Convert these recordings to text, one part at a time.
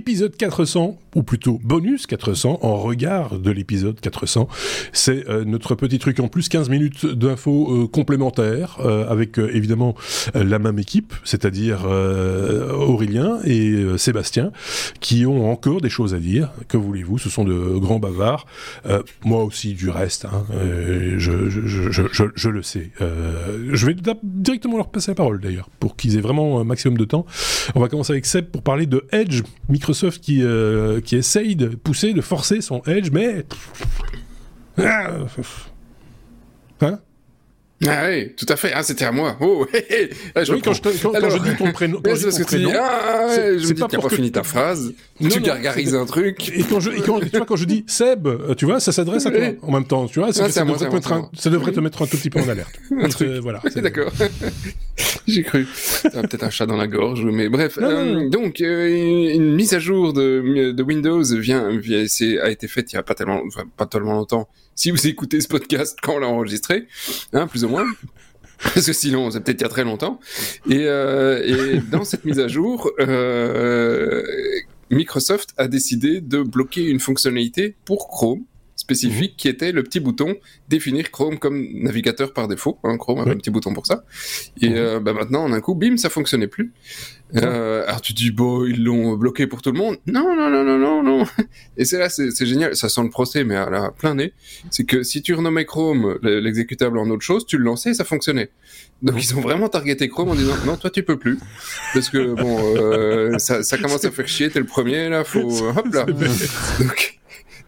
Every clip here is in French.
épisode 400, ou plutôt bonus 400, en regard de l'épisode 400. C'est euh, notre petit truc en plus, 15 minutes d'infos euh, complémentaires, euh, avec évidemment la même équipe, c'est-à-dire Aurélien et Sébastien, qui ont encore des choses à dire. Que voulez-vous, ce sont de grands bavards. moi aussi, du reste, hein, je, je, le sais. je vais directement leur passer la parole d'ailleurs, pour qu'ils aient vraiment un maximum de temps. On va commencer avec Seb pour parler de Edge, Microsoft qui, euh, qui essaye de pousser, de forcer son Edge, mais... Ah, hein? Ah oui, tout à fait. Ah, c'était à moi. Oh, je oui, quand, je, quand, quand, je, dis ton prénom, quand je dis ton prénom, ah, ouais, je me dis, pas pour pas fini ta phrase. Non, tu gargarises un truc. Et quand je, et quand, tu vois, quand je dis Seb, euh, tu vois, ça s'adresse à toi en même temps. Tu vois, ça, ça, devrait, moi, un, ça devrait te mettre un tout petit peu en alerte. un truc. Euh, voilà. D'accord. J'ai cru. Peut-être un chat dans la gorge, mais bref. Euh, donc, euh, une mise à jour de, de Windows vient, vient a été faite il y a pas tellement, enfin, pas tellement longtemps si vous écoutez ce podcast quand on l'a enregistré, hein, plus ou Parce que sinon, c'est peut-être il y a très longtemps. Et, euh, et dans cette mise à jour, euh, Microsoft a décidé de bloquer une fonctionnalité pour Chrome spécifique qui était le petit bouton définir Chrome comme navigateur par défaut. Hein, Chrome avait un petit bouton pour ça. Et euh, bah maintenant, en un coup, bim, ça fonctionnait plus. Euh, alors tu dis bon, ils l'ont bloqué pour tout le monde. Non, non, non, non, non, non. Et c'est là, c'est génial. Ça sent le procès, mais à la plein nez. C'est que si tu renommais Chrome l'exécutable en autre chose, tu le lançais et ça fonctionnait. Donc ils ont vraiment targeté Chrome en disant non, toi tu peux plus parce que bon, euh, ça, ça commence à faire chier. T'es le premier là, faut hop là. Donc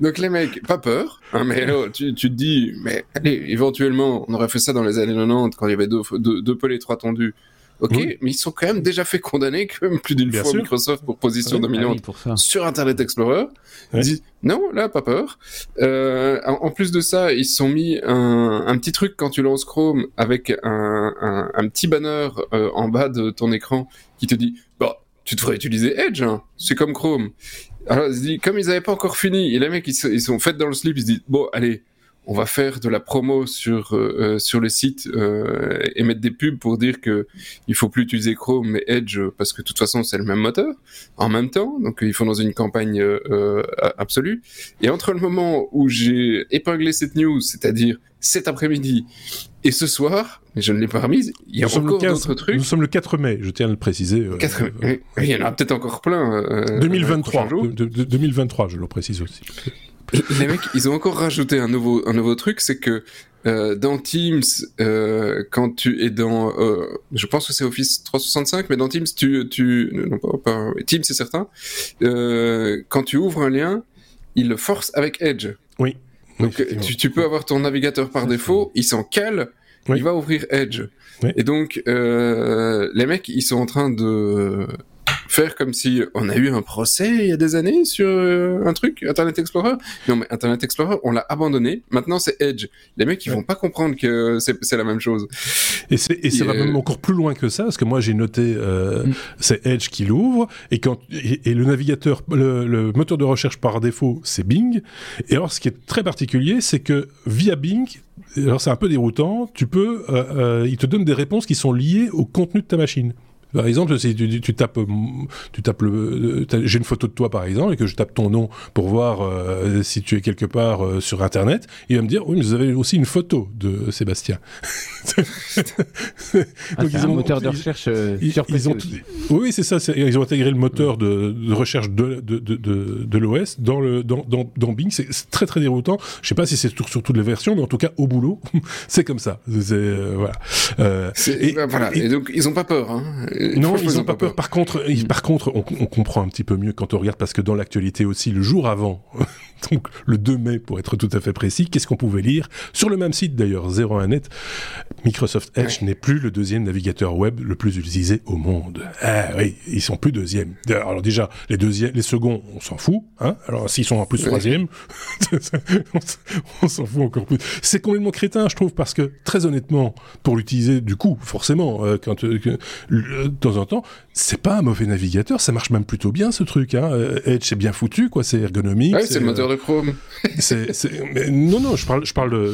donc les mecs, pas peur, hein, mais oh, tu, tu, te dis, mais allez, éventuellement, on aurait fait ça dans les années 90 quand il y avait deux, deux, deux pelés, trois tendus. Ok, mais ils sont quand même déjà fait condamner quand même plus d'une fois Microsoft pour position dominante ah sur Internet Explorer. Ils disent non, là pas peur. Euh, en, plus de ça, ils se sont mis un, un, petit truc quand tu lances Chrome avec un, un, un petit banner euh, en bas de ton écran qui te dit bah tu devrais utiliser Edge, hein. c'est comme Chrome. Alors, comme ils n'avaient pas encore fini, et les mecs, ils, sont faits dans le slip, ils se disent, bon, allez, on va faire de la promo sur euh, euh, sur le site euh, et mettre des pubs pour dire que il faut plus utiliser Chrome mais Edge parce que de toute façon c'est le même moteur en même temps. Donc ils font dans une campagne absolue. Et entre le moment où j'ai épinglé cette news c'est-à-dire cet après-midi et ce soir mais je ne l'ai pas remise il y a encore d'autres trucs. Nous sommes le 4 mai je tiens à le préciser 4 mai. il y en a peut-être encore plein 2023 2023 je le précise aussi les mecs, ils ont encore rajouté un nouveau, un nouveau truc, c'est que euh, dans Teams, euh, quand tu es dans, euh, je pense que c'est Office 365, mais dans Teams, tu, tu, non pas, pas Teams c'est certain, euh, quand tu ouvres un lien, il le force avec Edge. Oui. Donc tu, tu, peux avoir ton navigateur par défaut, il s'en cale, il va ouvrir Edge. Et donc euh, les mecs, ils sont en train de faire comme si on a eu un procès il y a des années sur euh, un truc, Internet Explorer? Non, mais Internet Explorer, on l'a abandonné. Maintenant, c'est Edge. Les mecs, ils vont pas comprendre que c'est la même chose. Et, et ça va même encore plus loin que ça, parce que moi, j'ai noté, euh, mm. c'est Edge qui l'ouvre, et quand et, le navigateur, le, moteur de recherche par défaut, c'est Bing. Et alors, ce qui est très particulier, c'est que via Bing, alors c'est un peu déroutant, tu peux, euh, il te donne des réponses qui sont liées au contenu de ta machine. Par exemple, si tu, tu tapes, tu tapes le, j'ai une photo de toi par exemple et que je tape ton nom pour voir euh, si tu es quelque part euh, sur Internet, il va me dire oui, mais vous avez aussi une photo de Sébastien. ah, ils ont un moteur de recherche euh, ils, ils ont, Oui, c'est ça. Ils ont intégré le moteur de, de recherche de, de, de, de l'OS dans le dans, dans, dans Bing. C'est très très déroutant. Je sais pas si c'est sur, sur, toutes les versions, mais en tout cas au boulot, c'est comme ça. Euh, voilà. et, voilà. Et, donc ils ont pas peur. Hein non, ils n'ont pas peur. Par contre, par contre, on, on, comprend un petit peu mieux quand on regarde parce que dans l'actualité aussi, le jour avant, donc le 2 mai pour être tout à fait précis, qu'est-ce qu'on pouvait lire sur le même site d'ailleurs 01net Microsoft Edge n'est plus le deuxième navigateur web le plus utilisé au monde. Ah oui, ils sont plus deuxième. Alors déjà les deuxièmes, les seconds, on s'en fout. Hein alors s'ils sont en plus troisième, on s'en fout encore plus. C'est complètement crétin, je trouve, parce que très honnêtement, pour l'utiliser du coup, forcément, euh, quand euh, temps en temps, c'est pas un mauvais navigateur, ça marche même plutôt bien ce truc. Hein. Edge c'est bien foutu, quoi, c'est ergonomique. c'est le moteur de chrome. non, non, je parle, je parle de,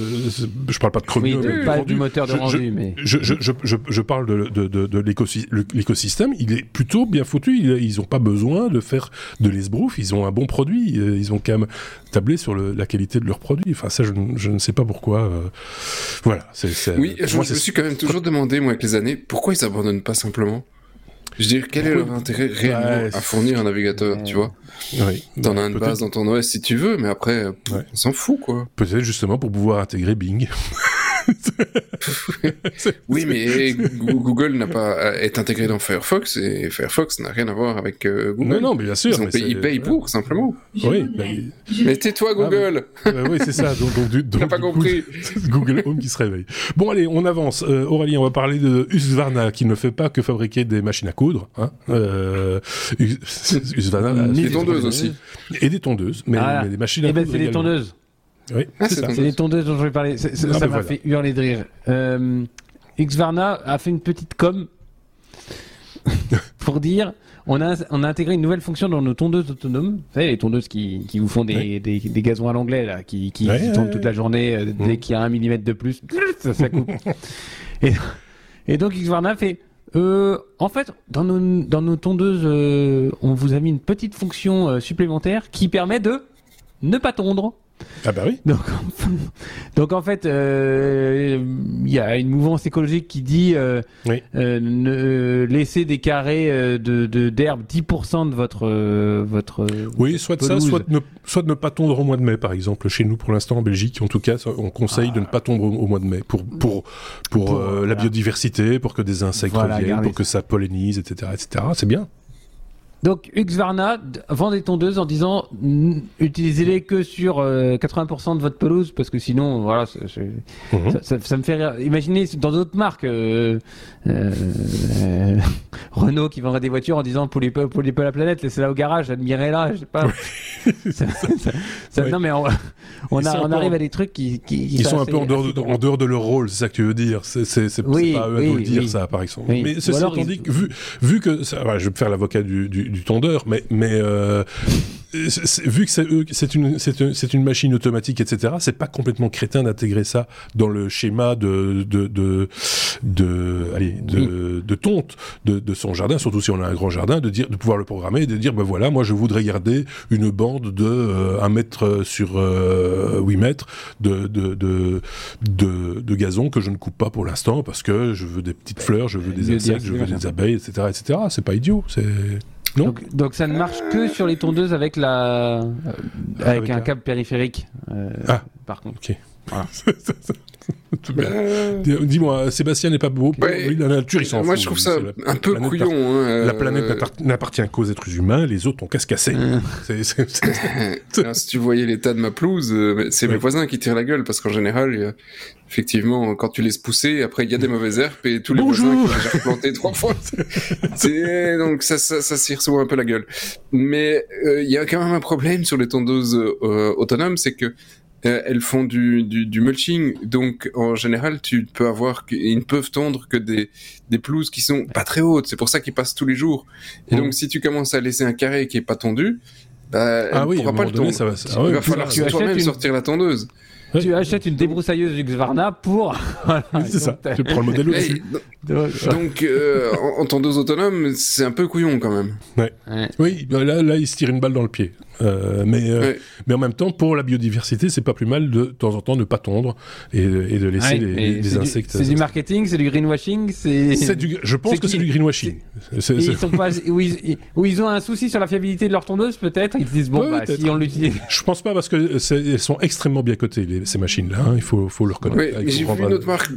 je parle pas de chromium. Oui, pas du moteur de rendu, mais. Je, je, je, je, parle de, de, de, de l'écosystème. Il est plutôt bien foutu. Ils ont pas besoin de faire de l'esbrouf. Ils ont un bon produit. Ils ont quand même tablé sur le, la qualité de leur produit. Enfin, ça, je, je ne sais pas pourquoi. Euh, voilà. c'est oui, je, me suis quand même toujours demandé, moi, avec les années, pourquoi ils abandonnent pas simplement? Je veux dire, quel est leur intérêt réellement à fournir un navigateur, tu vois oui. T'en as une base dans ton OS si tu veux, mais après, on s'en fout, quoi. Peut-être justement pour pouvoir intégrer Bing. oui, mais Google n'a pas est intégré dans Firefox et Firefox n'a rien à voir avec euh, Google. Non, non, bien sûr. Ils, payent, pour simplement. Oui. Mais tais-toi, ah, Google. oui, c'est ça. Donc, donc, donc pas compris. Google Home qui se réveille. Bon, allez, on avance. Euh, Aurélie, on va parler de Husqvarna qui ne fait pas que fabriquer des machines à coudre. Hein. Euh, Husqvarna. Des tondeuses aussi. Et des tondeuses, mais, ah, mais des machines à eh ben, coudre. c'est des tondeuses. Oui, ah, c'est les tondeuses dont je vais parler. Ah, ça m'a fait hurler de rire. Euh, Xvarna a fait une petite com pour dire on a, on a intégré une nouvelle fonction dans nos tondeuses autonomes. Vous savez, les tondeuses qui, qui vous font des, des, des, gazons à l'anglais, là, qui, qui, tournent toute la journée. Euh, dès mm. qu'il y a un millimètre de plus, ça, ça coupe. et, et donc Xvarna fait euh, en fait, dans nos, dans nos tondeuses, euh, on vous a mis une petite fonction euh, supplémentaire qui permet de ne pas tondre. Ah bah oui. Donc, donc en fait, euh, il y a une mouvance écologique qui dit euh, euh, ne, laisser des carrés de d'herbe 10% de votre votre. Oui, soit de ça, soit de, ne, soit de ne pas tondre au mois de mai, par exemple. Chez nous, pour l'instant, en Belgique, en tout cas, on conseille de ne pas tondre au, mois de mai pour pour pour, la biodiversité, pour que des insectes reviennent, pour que ça pollinise, etc., etc. C'est bien. Donc Husqvarna vend des tondeuses en disant utilisez-les que sur 80% euh, de votre pelouse parce que sinon voilà mhm. ça, me fait rire. Imaginez dans d'autres marques euh, euh, Renault qui vendrait des voitures en disant les pour les la planète laissez-la au garage admirez-la je sais pas. Non mais on, on, arrive à des trucs qui, qui, ils sont un peu en dehors, de, en dehors de leur rôle c'est ça que tu veux dire c'est c'est pas eux à nous dire ça par exemple. Mais ceci étant dit vu vu que ça, je vais me faire l'avocat du du, tondeur, mais, mais euh, vu que c'est une, c'est une machine automatique, etc., c'est pas complètement crétin d'intégrer ça dans le schéma de, de, de, de, allez, de, de tonte de, de, son jardin, surtout si on a un grand jardin, de dire, de pouvoir le programmer et de dire, ben voilà, moi je voudrais garder une bande de euh, 1 mètre sur euh, 8 mètres de, de, de, de, de gazon que je ne coupe pas pour l'instant parce que je veux des petites fleurs, je veux des insectes, je veux des abeilles, etc., etc. C'est pas idiot, c'est donc, donc, ça ne marche que sur les tondeuses avec la euh, avec, un, câble périphérique. Euh, ah. Par contre. Ok. Dis-moi, Sébastien n'est pas beau. Oui, la nature, il s'en Moi, je trouve ça un peu couillon. Hein, la planète euh. n'appartient qu'aux êtres humains, les autres ont qu'à se casser. si tu voyais l'état de ma pelouse, c'est mes voisins qui tirent la gueule parce qu'en général, effectivement, quand tu laisses pousser, après il y a des mauvaises herbes et tous les voisins qui ont déjà replanté trois fois. donc ça, ça, ça s'y reçoit un peu la gueule. Mais euh, il y a quand même un problème sur les tondeuses euh, autonomes, c'est que euh, elles font du, du, du, mulching, donc en général tu peux avoir, ils ne peuvent tondre que des, des pelouses qui sont pas très hautes. C'est pour ça qu'ils passent tous les jours. Et mmh. donc si tu commences à laisser un carré qui est pas tondu, bah, ah elle oui, pourra pas le tondre. Ça va, ah il va falloir toi-même sortir la tondeuse. Tu achètes une débroussailleuse Xvarna pour. c'est ça. Tu prends le modèle au-dessus. Donc, euh, en, tondeuse autonome, c'est un peu couillon quand même. Ouais. Oui, bah là, là, il se tire une balle dans le pied. Euh, mais, euh, mais en même temps, pour la biodiversité, c'est pas plus mal de, de temps en temps ne pas tondre et, et de laisser les, insectes. C'est du marketing, c'est du greenwashing, c'est. Je pense que c'est du greenwashing. Ils sont pas, où, ils, où, ils, ont un souci sur la fiabilité de leur tondeuse, peut-être? Ils disent bon, bah, si on l'utilise. Je pense pas parce que elles sont extrêmement bien cotées ces machines-là. Hein, il faut, faut le reconnaître. Oui, j'ai vu une autre marque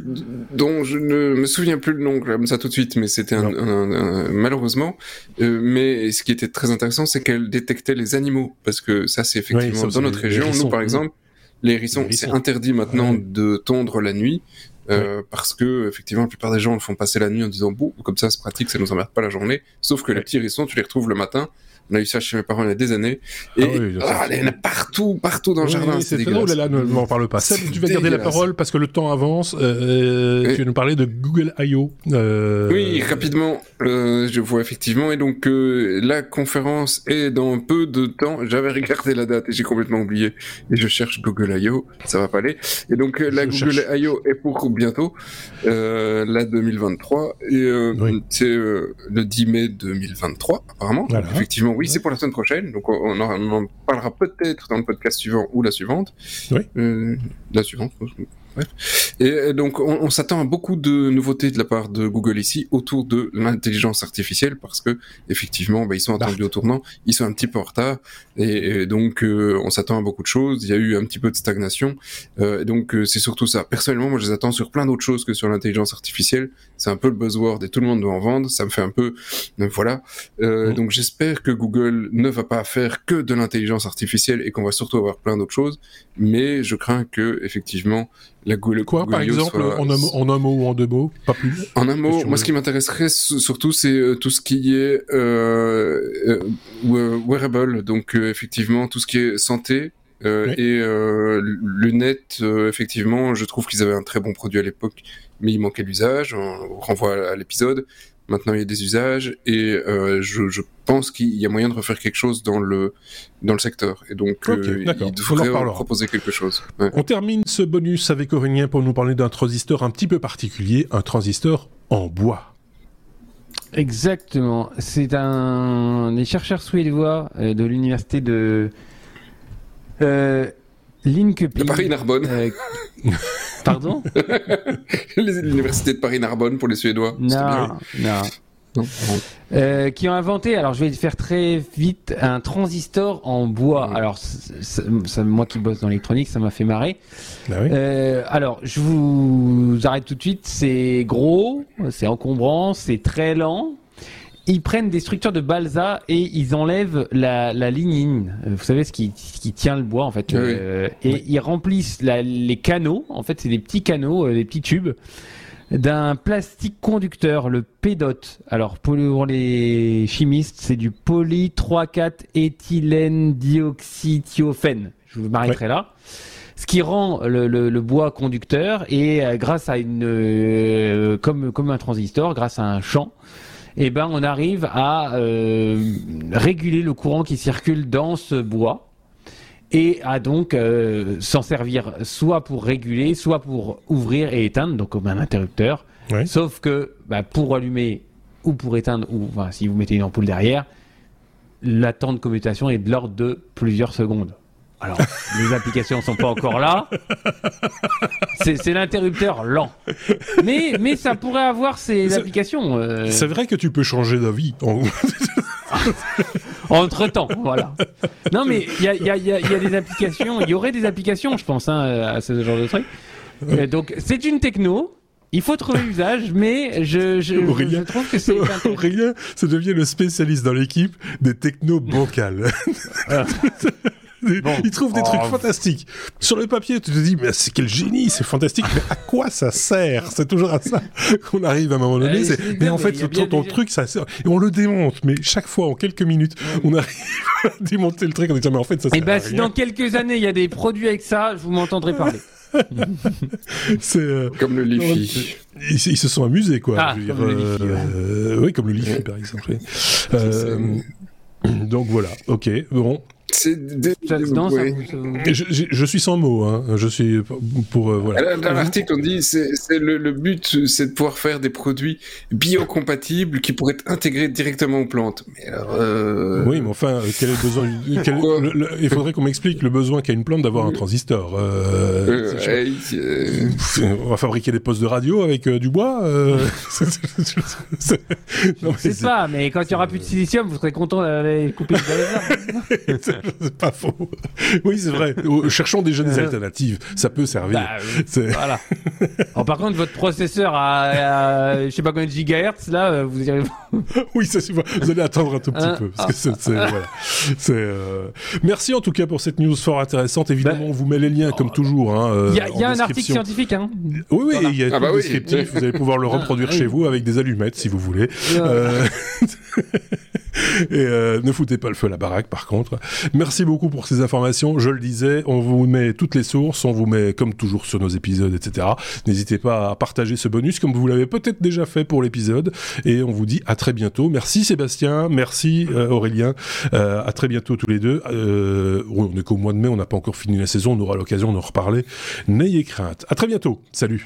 dont je ne me souviens plus le nom comme ça tout de suite, mais c'était un, malheureusement. Euh, mais ce qui était très intéressant, c'est qu'elle détectait les animaux parce que ça c'est effectivement dans notre région. Nous par exemple, les hérissons, c'est interdit maintenant de tondre la nuit. Euh, parce que effectivement la plupart des gens le font passer la nuit en disant bon comme ça c'est pratique ça nous emmerde pas la journée sauf que les petits hérissons tu les retrouves le matin on a eu ça chez mes parents il y a des années. Et ah il y en a partout, partout dans le jardin. c'est drôle, là, ne m'en parle pas. tu vas garder la parole parce que le temps avance. Euh, Tu vas nous parler de Google I.O. Euh... Oui, rapidement, euh, je vois effectivement. Et donc, euh, la conférence est dans peu de temps. J'avais regardé la date et j'ai complètement oublié. Et je cherche Google I.O. Ça va pas aller. Et donc, euh, la Google I.O. est pour bientôt, euh, la 2023. Et c'est le 10 mai 2023, apparemment. effectivement, oui, c'est pour la semaine prochaine. Donc on en, parlera peut-être dans le podcast suivant ou la suivante. Oui. Euh, la suivante. Et donc, on, s'attend à beaucoup de nouveautés de la part de Google ici autour de l'intelligence artificielle parce que effectivement, bah, ils sont attendus au tournant, ils sont un petit peu en retard et, donc euh, on s'attend à beaucoup de choses. Il y a eu un petit peu de stagnation, euh, donc euh, c'est surtout ça. Personnellement, moi, je les attends sur plein d'autres choses que sur l'intelligence artificielle. C'est un peu le buzzword et tout le monde doit en vendre. Ça me fait un peu, voilà. Mm. Donc, j'espère que Google ne va pas faire que de l'intelligence artificielle et qu'on va surtout avoir plein d'autres choses. Mais je crains que effectivement la Quoi, par exemple, en, un, mot ou en deux mots, pas plus En un mot, moi, ce qui m'intéresserait surtout, c'est euh, tout ce qui est euh, euh, wearable, donc effectivement tout ce qui est santé. Et lunettes, effectivement, je trouve qu'ils avaient un très bon produit à l'époque, mais il manquait l'usage. On renvoie à l'épisode. Maintenant, il y a des usages et euh, je, je, pense qu'il y a moyen de refaire quelque chose dans le dans le secteur. Et donc, euh, il devrait proposer quelque chose. On termine ce bonus avec Aurélien pour nous parler d'un transistor un petit peu particulier, un transistor en bois. Exactement. C'est un des chercheurs suédois euh, de l'université de euh, Linköping. De Paris-Narbonne. Euh, pardon? L'université de Paris-Narbonne pour les Suédois. Non, non. Euh, qui ont inventé, alors je vais faire très vite, un transistor en bois. Alors, moi qui bosse dans l'électronique, ça m'a fait marrer. Bah oui. euh, alors, je vous arrête tout de suite. C'est gros, c'est encombrant, c'est très lent ils prennent des structures de balsa et ils enlèvent la, la lignine. Euh, vous savez ce qui, qui tient le bois en fait. Euh, et ils remplissent la, les canaux. En fait, c'est des petits canaux, euh, des petits tubes d'un plastique conducteur, le PEDOT. Alors pour les chimistes, c'est du poly 3,4 éthylène dioxythiophène. Je vous m'arrêterai là. Ce qui rend le, le, le, bois conducteur et grâce à une comme comme un transistor, grâce à un champ, eh ben on arrive à euh, réguler le courant qui circule dans ce bois et à donc euh, s'en servir soit pour réguler, soit pour ouvrir et éteindre, donc comme un interrupteur. Sauf que bah, pour allumer ou pour éteindre, ou enfin, si vous mettez une ampoule derrière, la temps de commutation est de l'ordre de plusieurs secondes. Alors, les applications sont pas encore là. C'est l'interrupteur lent. Mais, mais ça pourrait avoir ses applications. Euh. C'est vrai que tu peux changer d'avis. En... Entre temps, voilà. Non, mais il y a, y, a, y a, des applications, il y aurait des applications, je pense, hein, à ce genre de truc. Euh, donc, c'est une techno. Il faut trouver l'usage, mais je, je, je, trouve que c'est. Aurélien, ça devient le spécialiste dans l'équipe des techno bancales. Il trouve des trucs oh. fantastiques. Sur le papier, tu te dis, mais c'est quel génie, c'est fantastique, mais à quoi ça sert? C'est toujours à ça qu'on arrive à un moment donné. mais en fait, ton, ton truc, ça sert. Et on le démonte, mais chaque fois, en quelques minutes, on arrive à démonter le truc en disant, mais en fait, ça sert. Et bah, si dans quelques années, il y a des produits avec ça, je vous m'entendrai parler. c'est euh, comme le Lifi. Ils, se sont amusés quoi. Ah, comme le Lifi, euh, oui, comme le Lifi par exemple. Euh, donc voilà, ok, bon, c'est je, suis sans mots. Hein. Je suis pour euh, voilà. Dans l'article, on dit c'est le, le, but, c'est de pouvoir faire des produits biocompatibles qui pourraient être intégrés directement aux plantes. Mais alors, euh... Oui, mais enfin, quel est le besoin Il faudrait qu'on m'explique le besoin qu'a une plante d'avoir un transistor. Euh... euh on va fabriquer des postes de radio avec euh, du bois. c'est pas, mais quand il y aura plus de silicium, vous serez content d'aller couper les c'est pas faux. Oui, c'est vrai. Cherchons déjà des alternatives. Ça peut servir. Bah, voilà. Alors, par contre, votre processeur à, je sais pas combien de gigahertz, là, vous irez... oui, ça, vous allez attendre un tout petit peu. Parce que c'est, voilà. euh... Merci en tout cas pour cette news fort intéressante. Évidemment, on vous met les liens comme toujours. Hein, il y a, y a un article scientifique. Hein. Oui, oui, il y a ah bah descriptif. Vous allez pouvoir le reproduire ah, chez vous avec des allumettes si vous voulez. Euh... Et euh, ne foutez pas le feu à la baraque, par contre. Merci beaucoup pour ces informations. Je le disais, on vous met toutes les sources, on vous met comme toujours sur nos épisodes, etc. N'hésitez pas à partager ce bonus comme vous l'avez peut-être déjà fait pour l'épisode. Et on vous dit à très bientôt. Merci Sébastien, merci euh, Aurélien. Euh, à très bientôt tous les deux. Euh, on est qu'au mois de mai, on n'a pas encore fini la saison, on aura l'occasion d'en reparler. N'ayez crainte. À très bientôt. Salut.